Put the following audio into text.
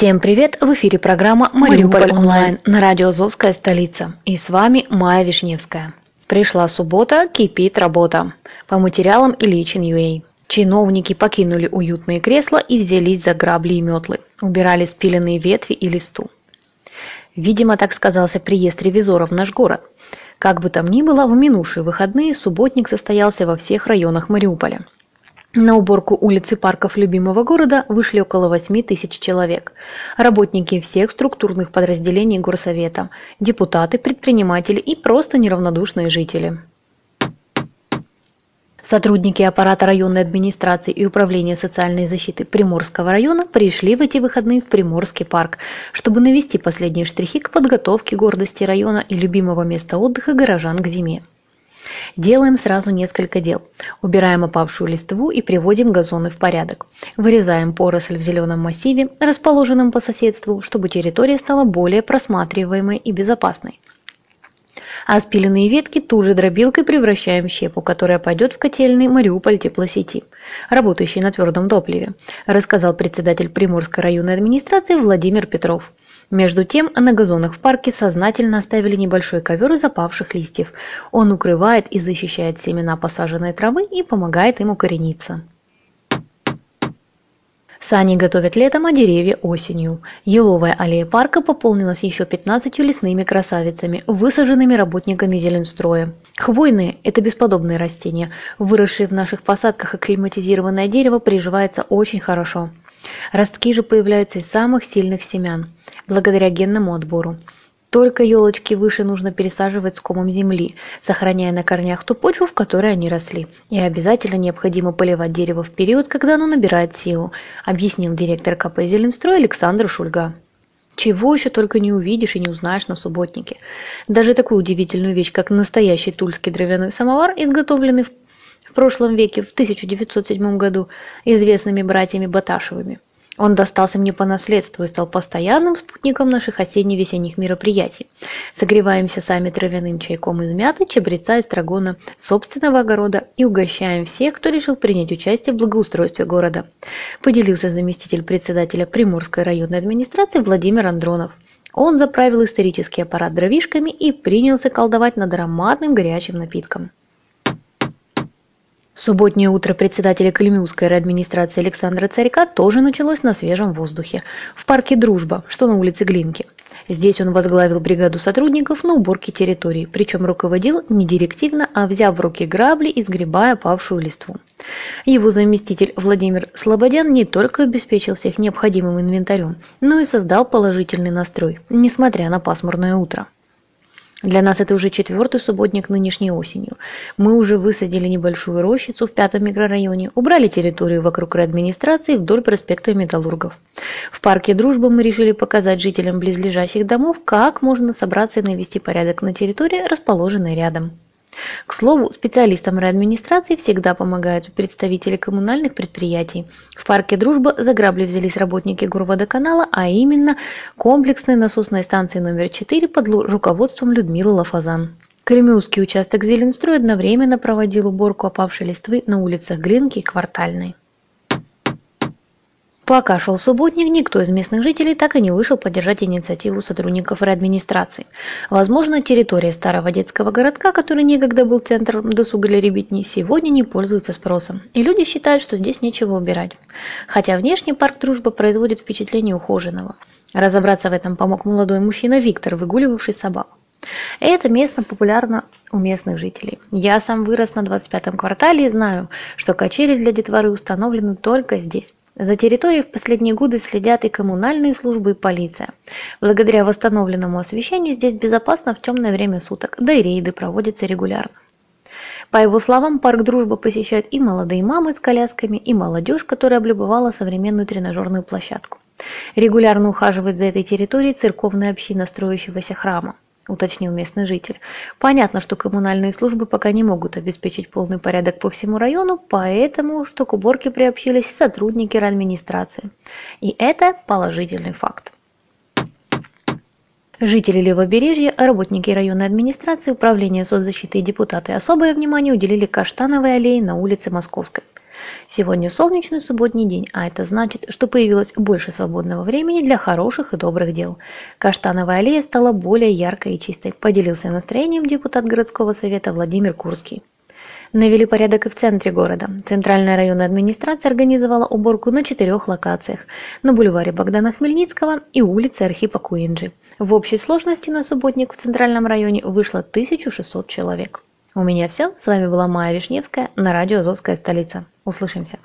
Всем привет! В эфире программа «Мариуполь онлайн» на радио «Азовская столица». И с вами Майя Вишневская. Пришла суббота, кипит работа. По материалам Ильичин Юэй. Чиновники покинули уютные кресла и взялись за грабли и метлы. Убирали спиленные ветви и листу. Видимо, так сказался приезд ревизора в наш город. Как бы там ни было, в минувшие выходные субботник состоялся во всех районах Мариуполя. На уборку улиц и парков любимого города вышли около 8 тысяч человек. Работники всех структурных подразделений горсовета, депутаты, предприниматели и просто неравнодушные жители. Сотрудники аппарата районной администрации и управления социальной защиты Приморского района пришли в эти выходные в Приморский парк, чтобы навести последние штрихи к подготовке гордости района и любимого места отдыха горожан к зиме. Делаем сразу несколько дел. Убираем опавшую листву и приводим газоны в порядок. Вырезаем поросль в зеленом массиве, расположенном по соседству, чтобы территория стала более просматриваемой и безопасной. А спиленные ветки тут же дробилкой превращаем в щепу, которая пойдет в котельный Мариуполь теплосети, работающий на твердом топливе, рассказал председатель Приморской районной администрации Владимир Петров. Между тем, на газонах в парке сознательно оставили небольшой ковер из опавших листьев. Он укрывает и защищает семена посаженной травы и помогает им укорениться. Сани готовят летом, а деревья осенью. Еловая аллея парка пополнилась еще 15 лесными красавицами, высаженными работниками зеленстроя. Хвойные – это бесподобные растения. Выросшие в наших посадках акклиматизированное дерево приживается очень хорошо. Ростки же появляются из самых сильных семян благодаря генному отбору. Только елочки выше нужно пересаживать с комом земли, сохраняя на корнях ту почву, в которой они росли. И обязательно необходимо поливать дерево в период, когда оно набирает силу, объяснил директор КП «Зеленстрой» Александр Шульга. Чего еще только не увидишь и не узнаешь на субботнике. Даже такую удивительную вещь, как настоящий тульский дровяной самовар, изготовленный в прошлом веке, в 1907 году, известными братьями Баташевыми. Он достался мне по наследству и стал постоянным спутником наших осенне-весенних мероприятий. Согреваемся сами травяным чайком из мяты, чабреца и строгона собственного огорода и угощаем всех, кто решил принять участие в благоустройстве города. Поделился заместитель председателя Приморской районной администрации Владимир Андронов. Он заправил исторический аппарат дровишками и принялся колдовать над ароматным горячим напитком. Субботнее утро председателя Калимиусской администрации Александра Царька тоже началось на свежем воздухе, в парке «Дружба», что на улице Глинки. Здесь он возглавил бригаду сотрудников на уборке территории, причем руководил не директивно, а взяв в руки грабли и сгребая павшую листву. Его заместитель Владимир Слободян не только обеспечил всех необходимым инвентарем, но и создал положительный настрой, несмотря на пасмурное утро. Для нас это уже четвертый субботник нынешней осенью. Мы уже высадили небольшую рощицу в пятом микрорайоне, убрали территорию вокруг администрации вдоль проспекта Металлургов. В парке Дружбы мы решили показать жителям близлежащих домов, как можно собраться и навести порядок на территории, расположенной рядом. К слову, специалистам райадминистрации всегда помогают представители коммунальных предприятий. В парке «Дружба» за грабли взялись работники Горводоканала, а именно комплексной насосной станции номер 4 под руководством Людмилы Лафазан. Кремлевский участок Зеленстрой одновременно проводил уборку опавшей листвы на улицах Глинки и Квартальной. Пока шел субботник, никто из местных жителей так и не вышел поддержать инициативу сотрудников администрации. Возможно, территория старого детского городка, который некогда был центром досуга для ребятни, сегодня не пользуется спросом. И люди считают, что здесь нечего убирать. Хотя внешний парк «Дружба» производит впечатление ухоженного. Разобраться в этом помог молодой мужчина Виктор, выгуливавший собак. Это место популярно у местных жителей. Я сам вырос на 25-м квартале и знаю, что качели для детворы установлены только здесь. За территорией в последние годы следят и коммунальные службы, и полиция. Благодаря восстановленному освещению здесь безопасно в темное время суток, да и рейды проводятся регулярно. По его словам, парк «Дружба» посещают и молодые мамы с колясками, и молодежь, которая облюбовала современную тренажерную площадку. Регулярно ухаживает за этой территорией церковная община строящегося храма уточнил местный житель. Понятно, что коммунальные службы пока не могут обеспечить полный порядок по всему району, поэтому что к уборке приобщились сотрудники администрации. И это положительный факт. Жители Левобережья, работники районной администрации, управления соцзащиты и депутаты особое внимание уделили Каштановой аллее на улице Московской. Сегодня солнечный субботний день, а это значит, что появилось больше свободного времени для хороших и добрых дел. Каштановая аллея стала более яркой и чистой, поделился настроением депутат городского совета Владимир Курский. Навели порядок и в центре города. Центральная районная администрация организовала уборку на четырех локациях – на бульваре Богдана Хмельницкого и улице Архипа Куинджи. В общей сложности на субботник в центральном районе вышло 1600 человек. У меня все. С вами была Майя Вишневская на радио «Азовская столица». Услышимся.